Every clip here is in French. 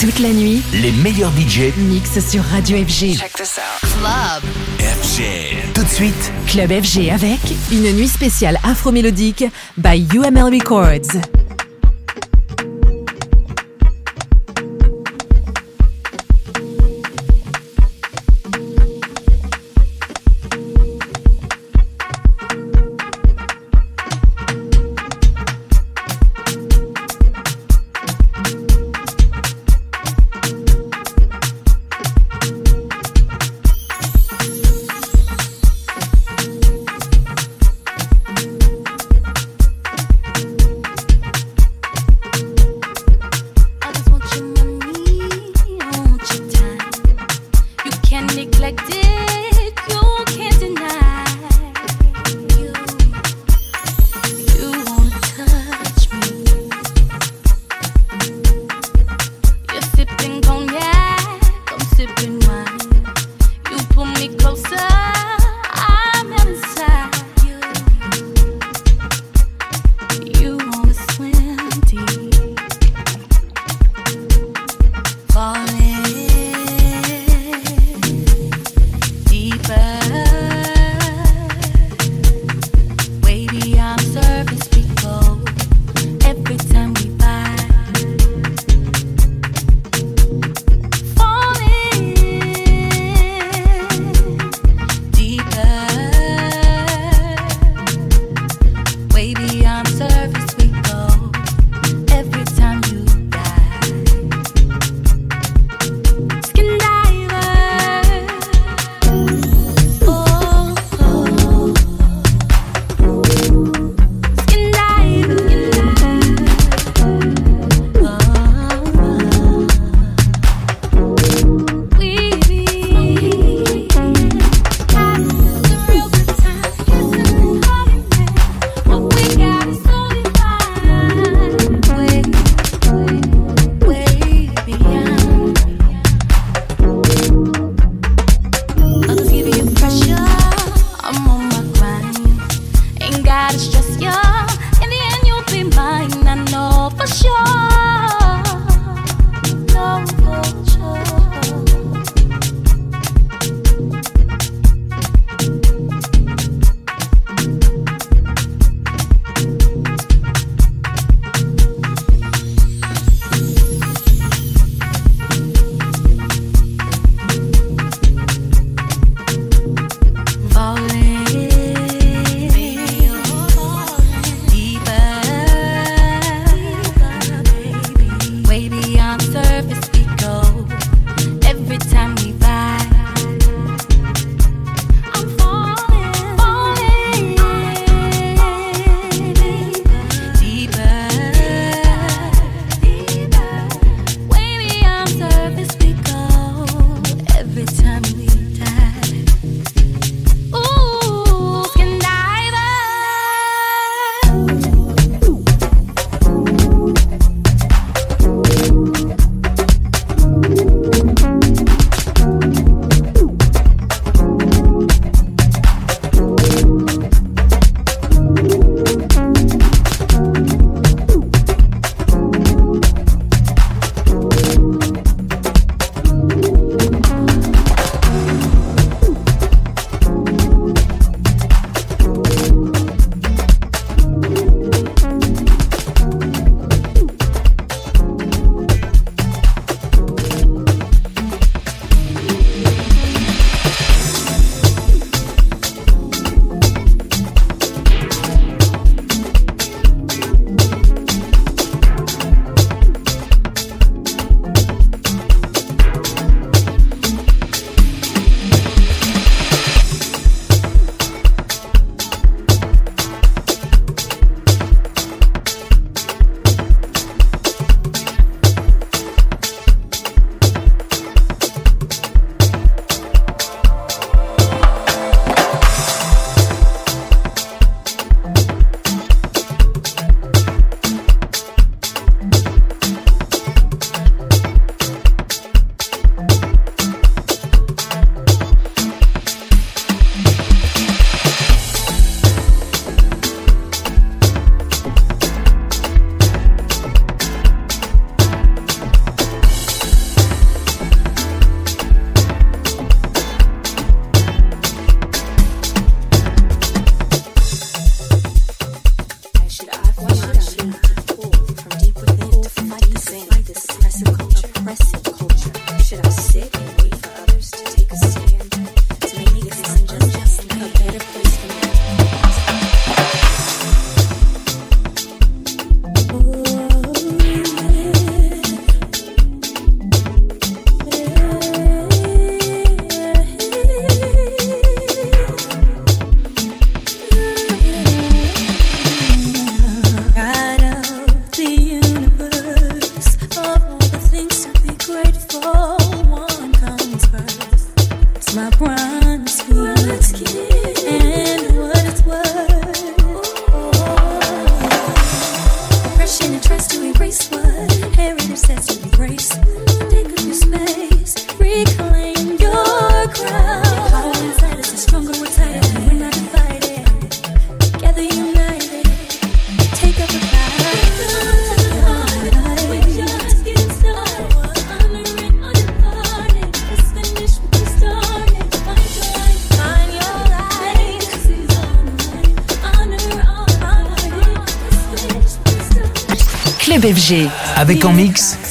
Toute la nuit, les meilleurs DJ mixent sur Radio FG. Check this out. Club FG. Tout de suite, Club FG avec une nuit spéciale afro-mélodique by UML Records.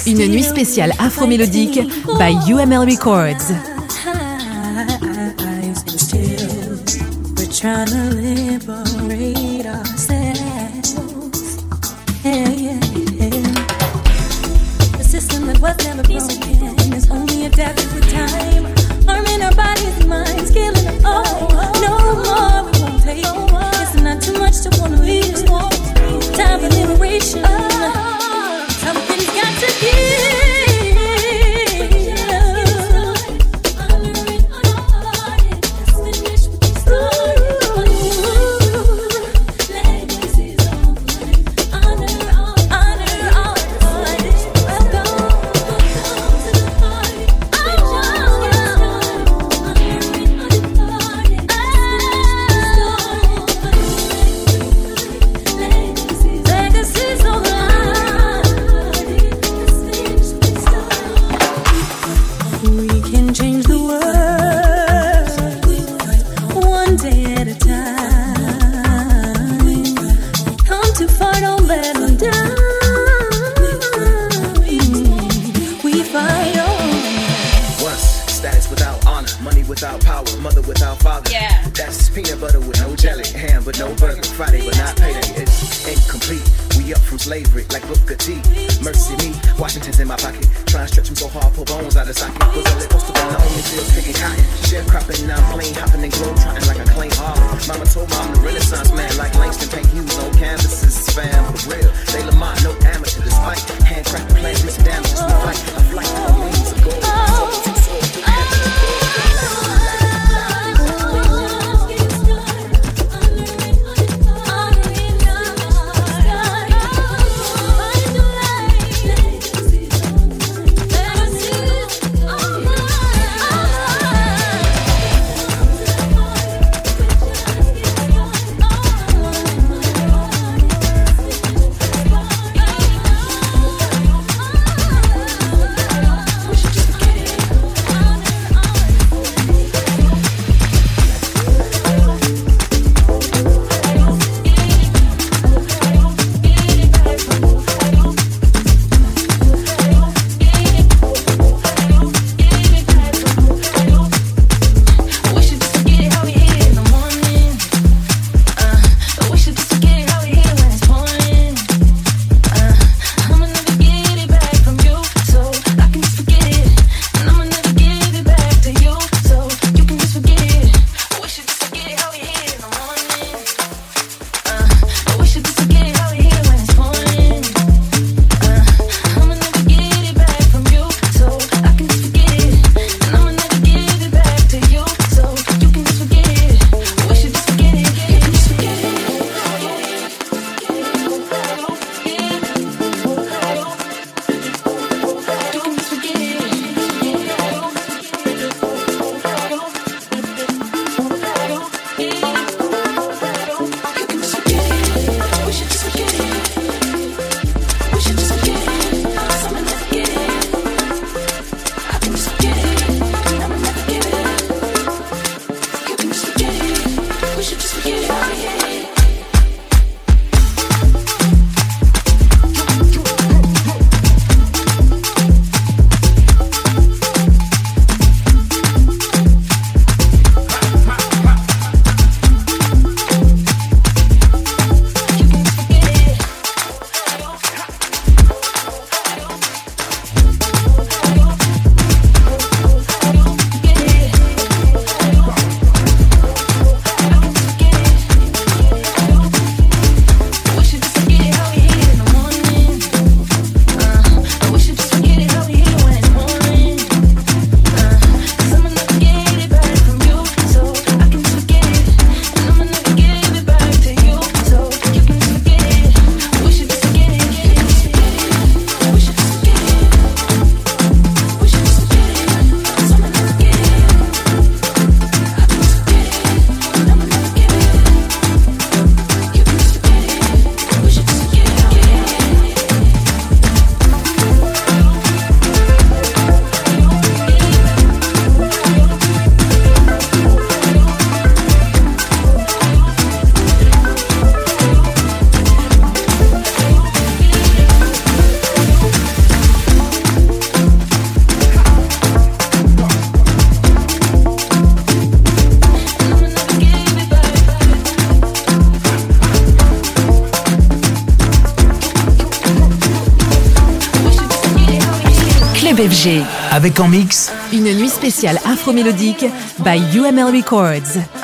Une nuit spéciale afro-mélodique by UML Records. Avec en mix. Une nuit spéciale afro-mélodique by UML Records.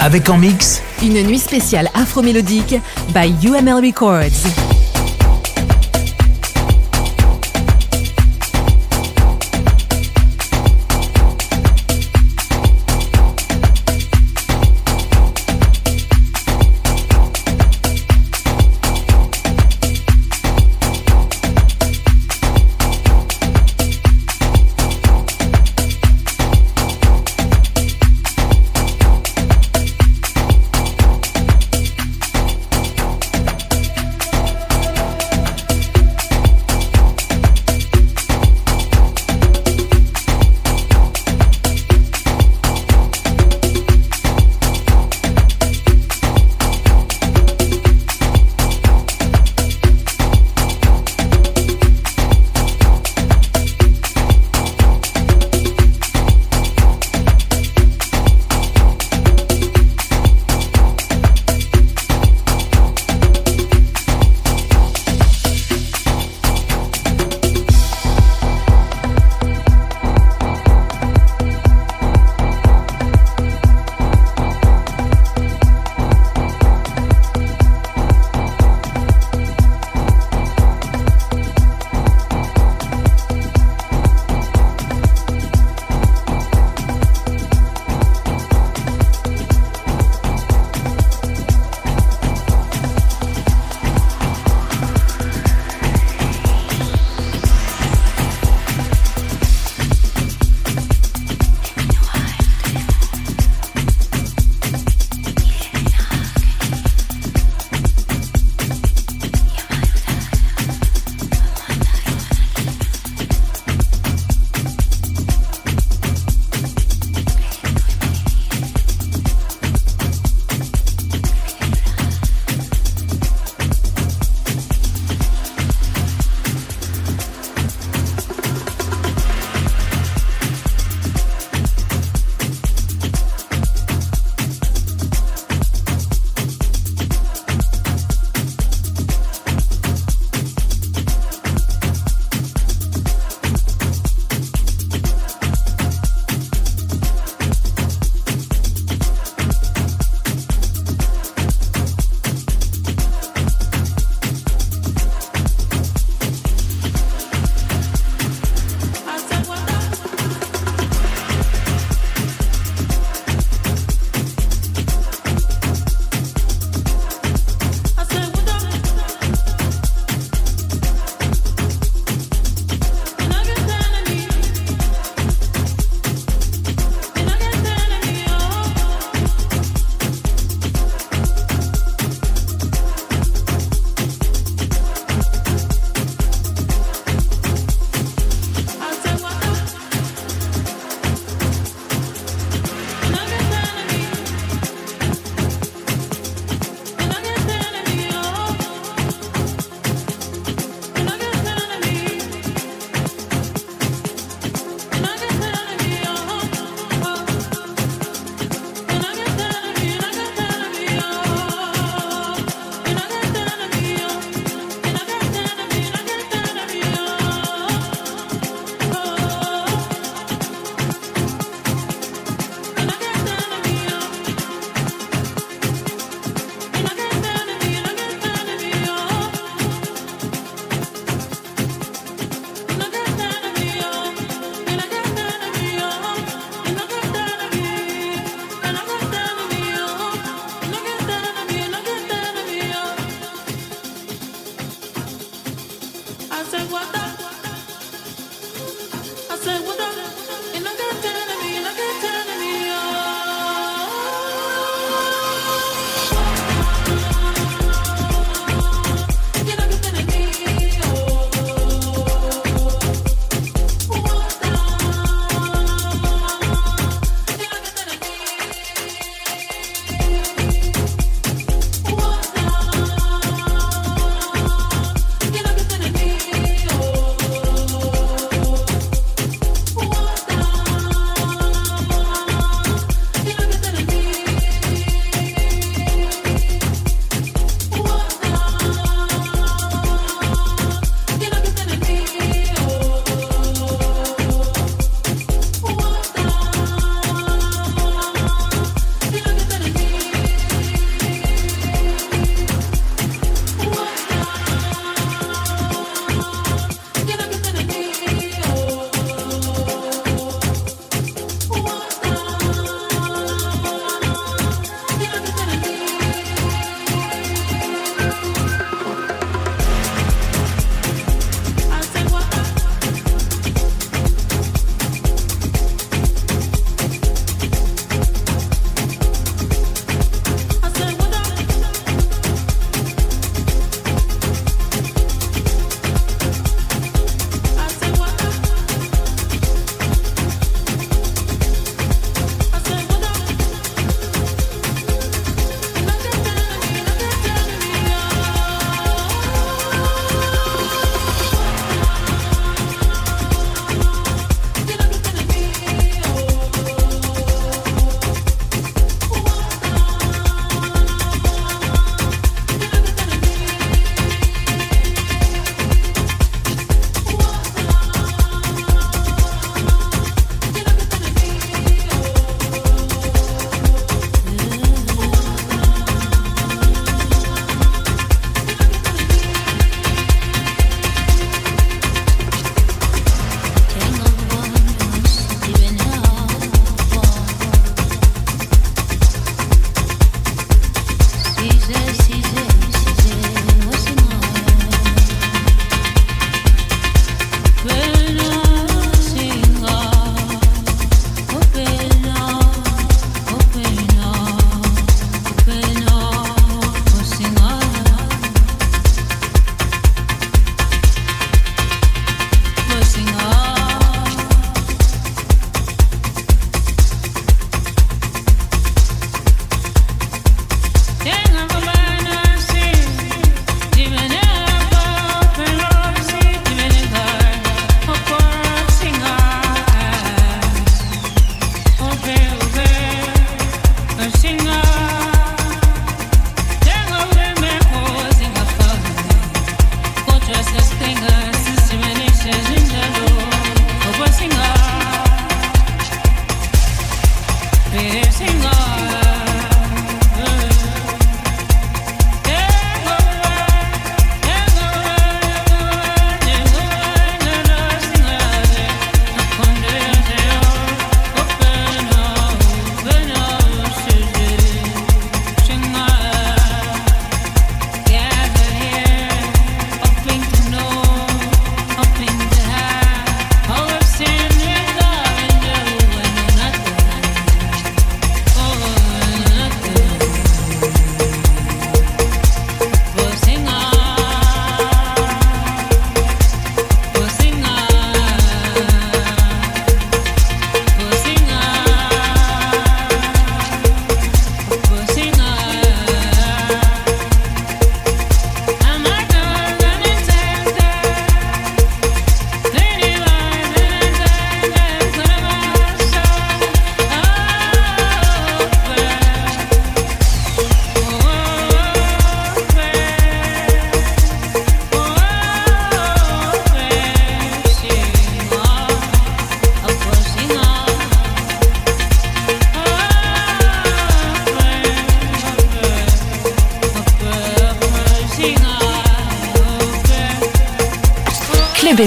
Avec en mix. Une nuit spéciale afro-mélodique by UML Records.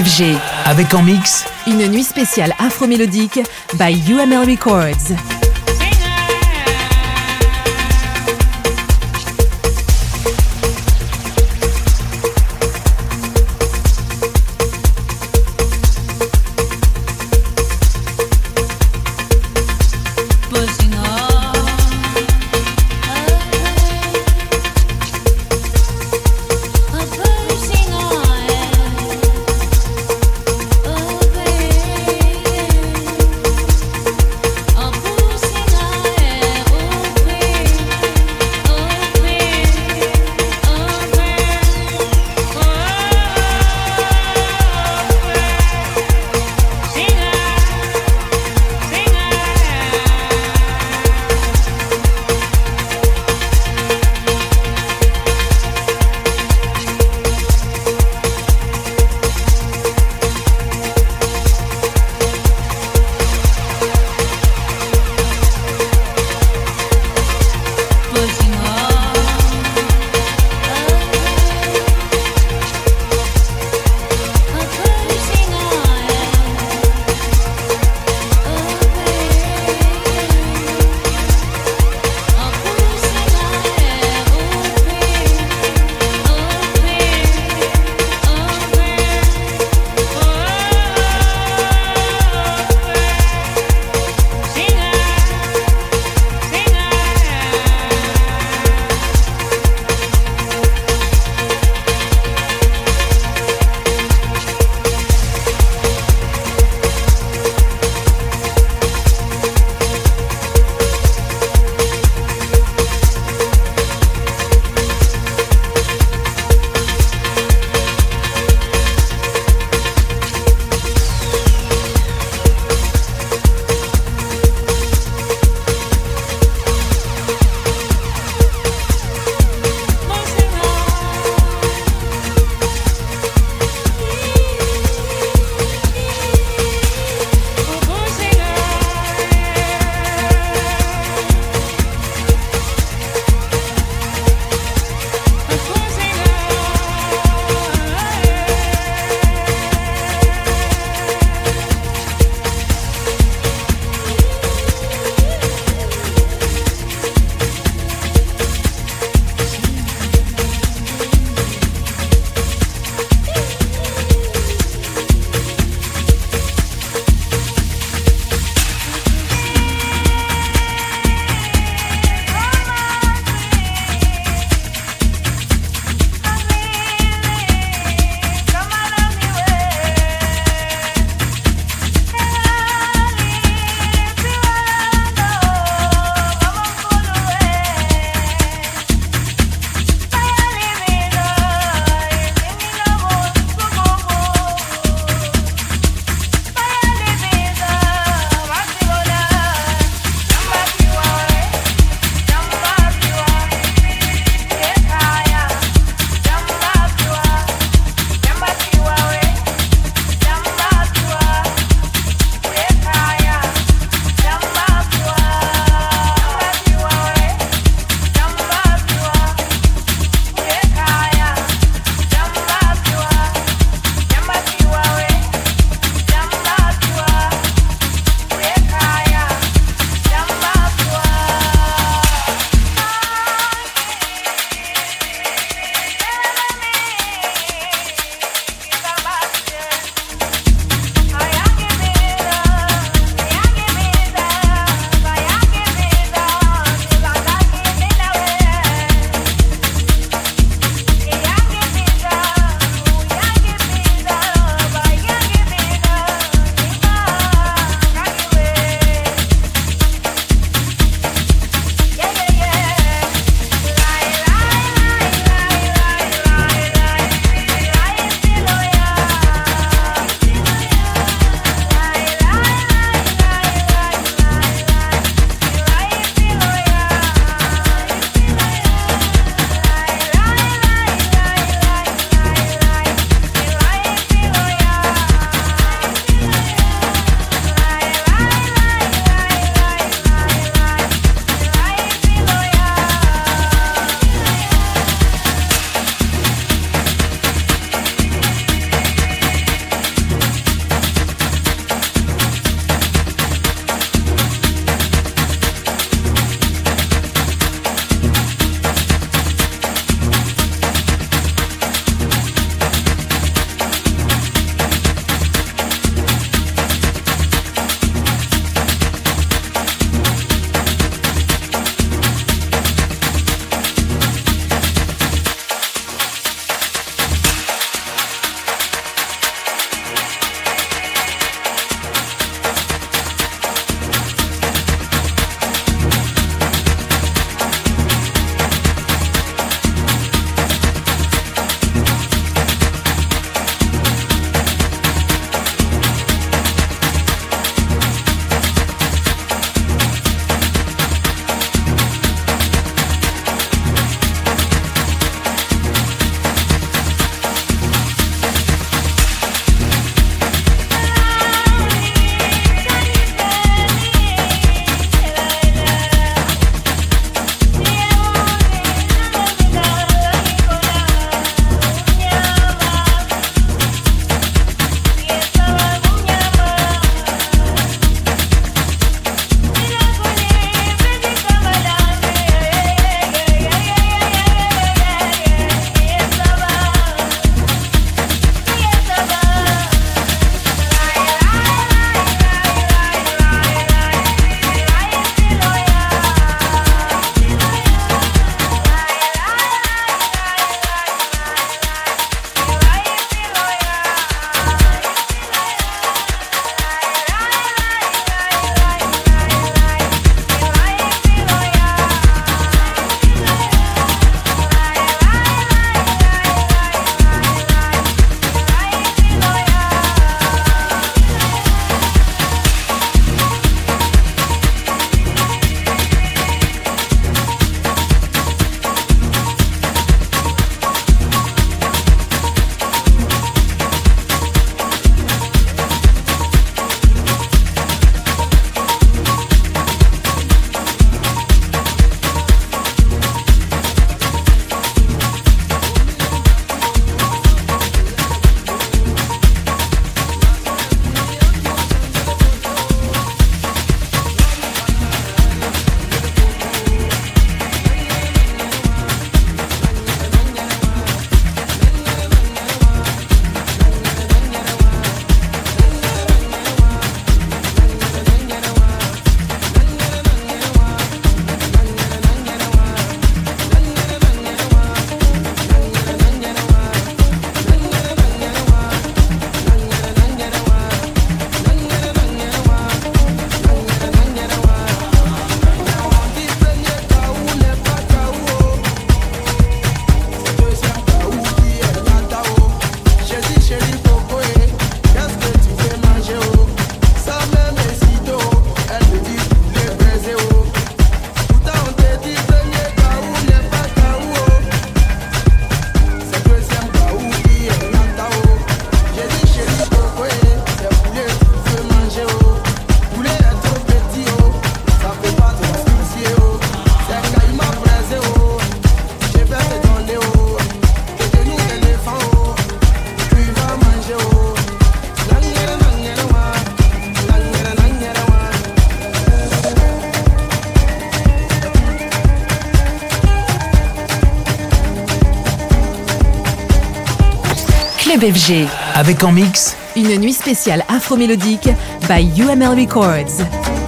FG. Avec en mix Une nuit spéciale afro-mélodique by UML Records. FG. Avec en mix. Une nuit spéciale afro-mélodique by UML Records.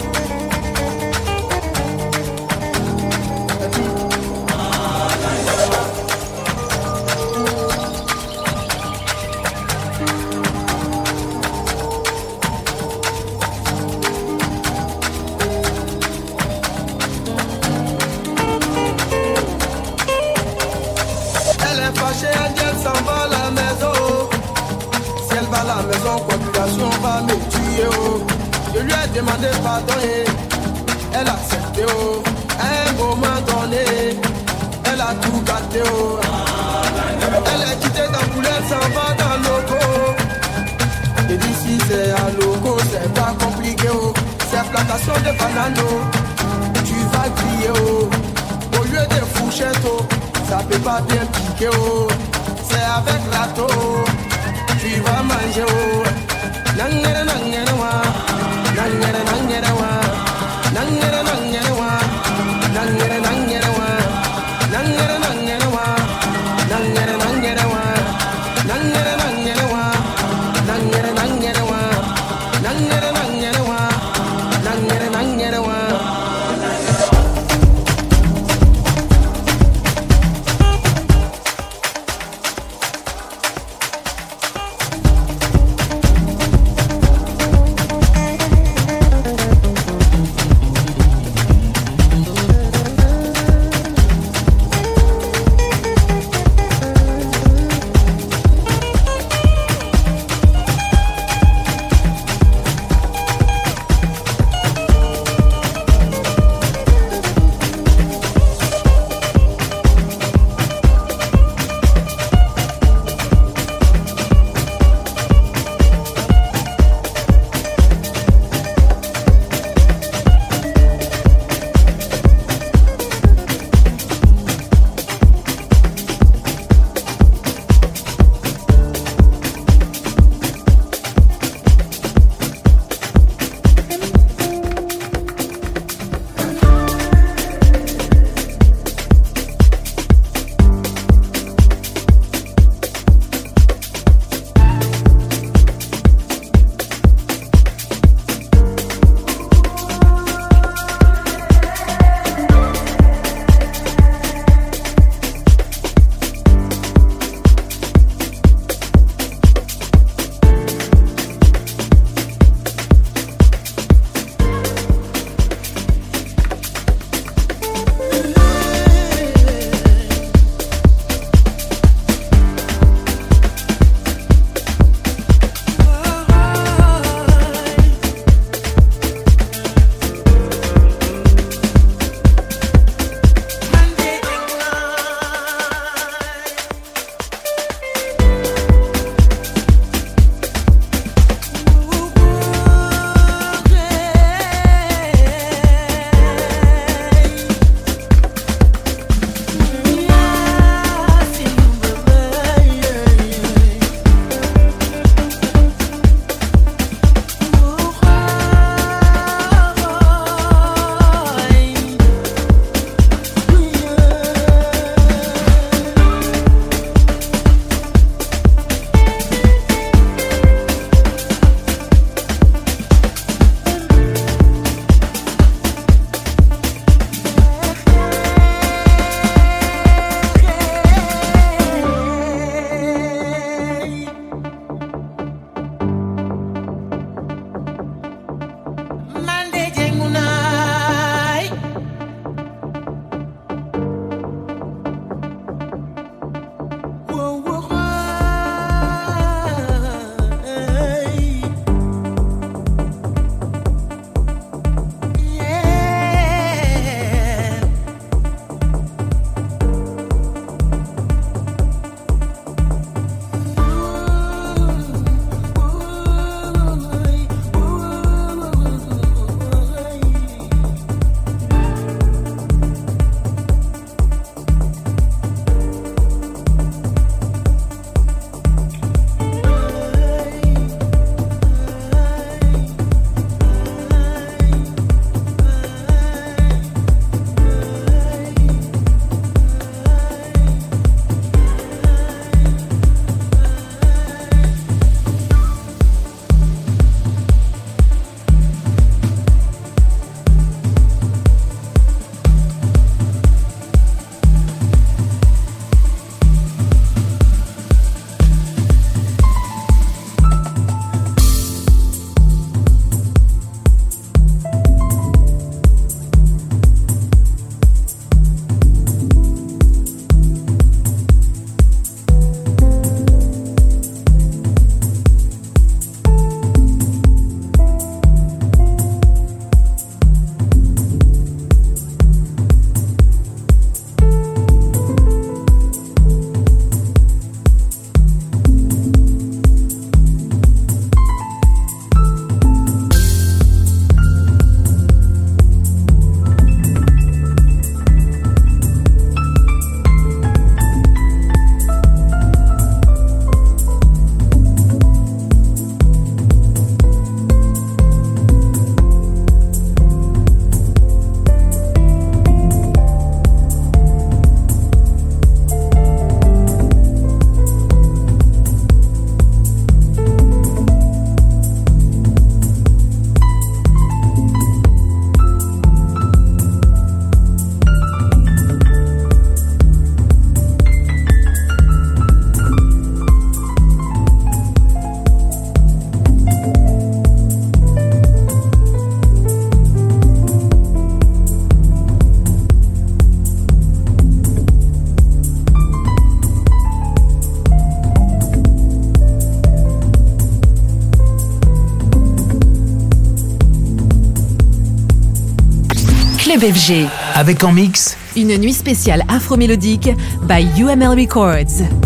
Avec en mix. Une nuit spéciale afro-mélodique by UML Records.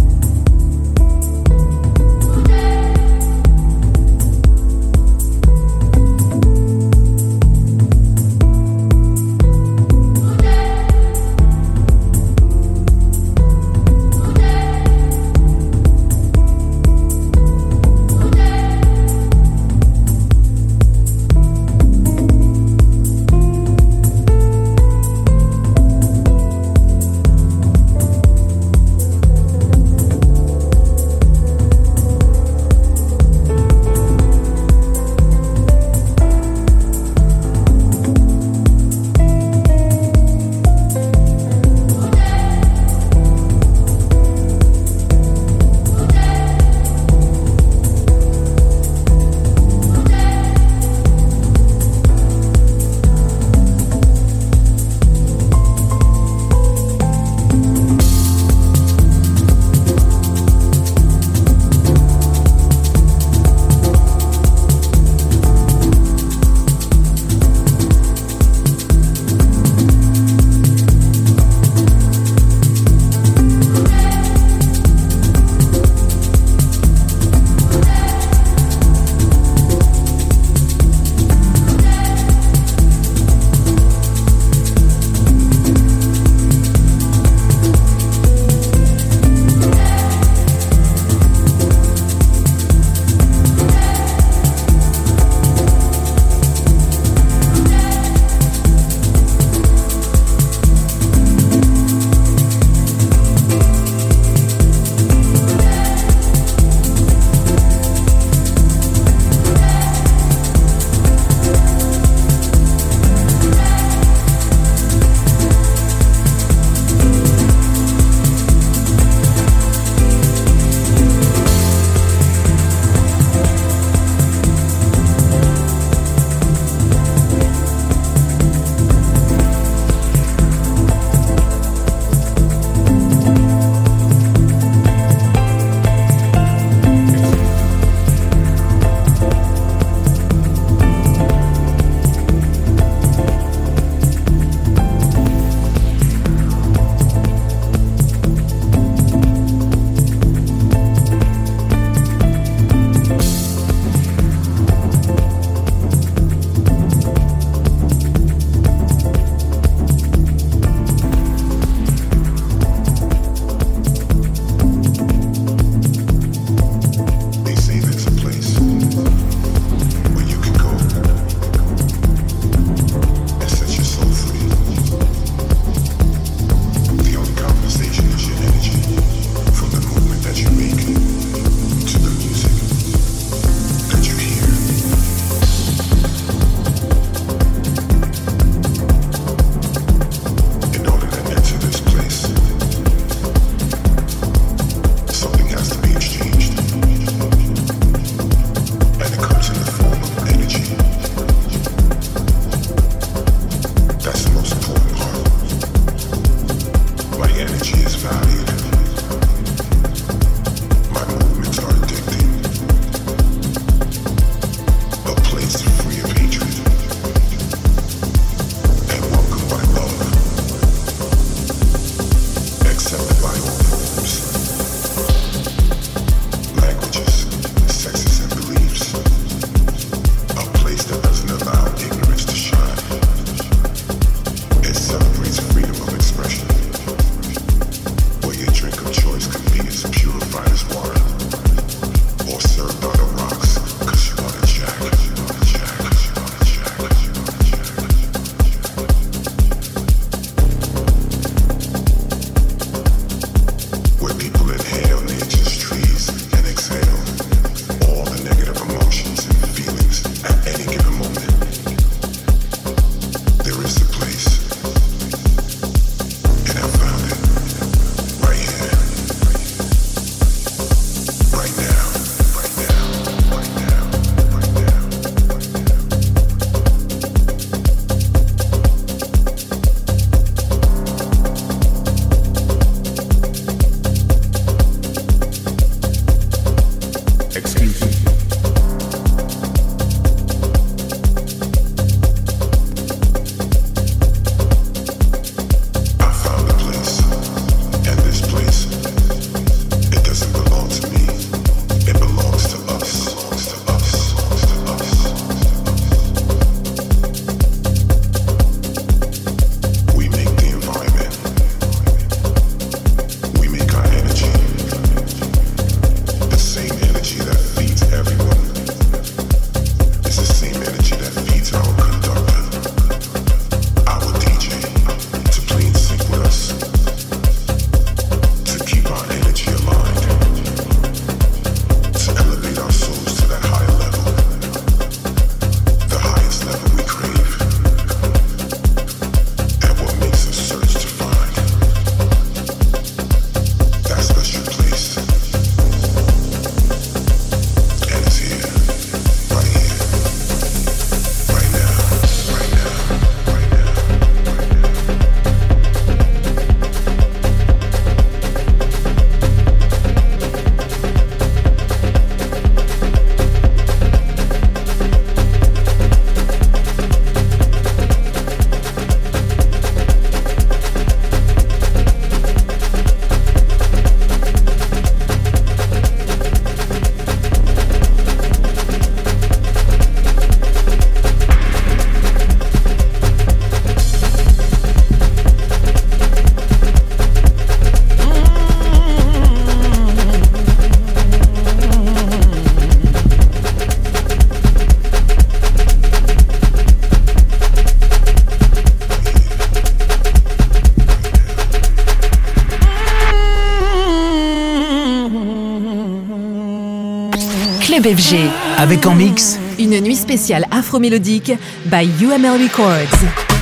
FG. Avec en mix. Une nuit spéciale afro-mélodique by UML Records.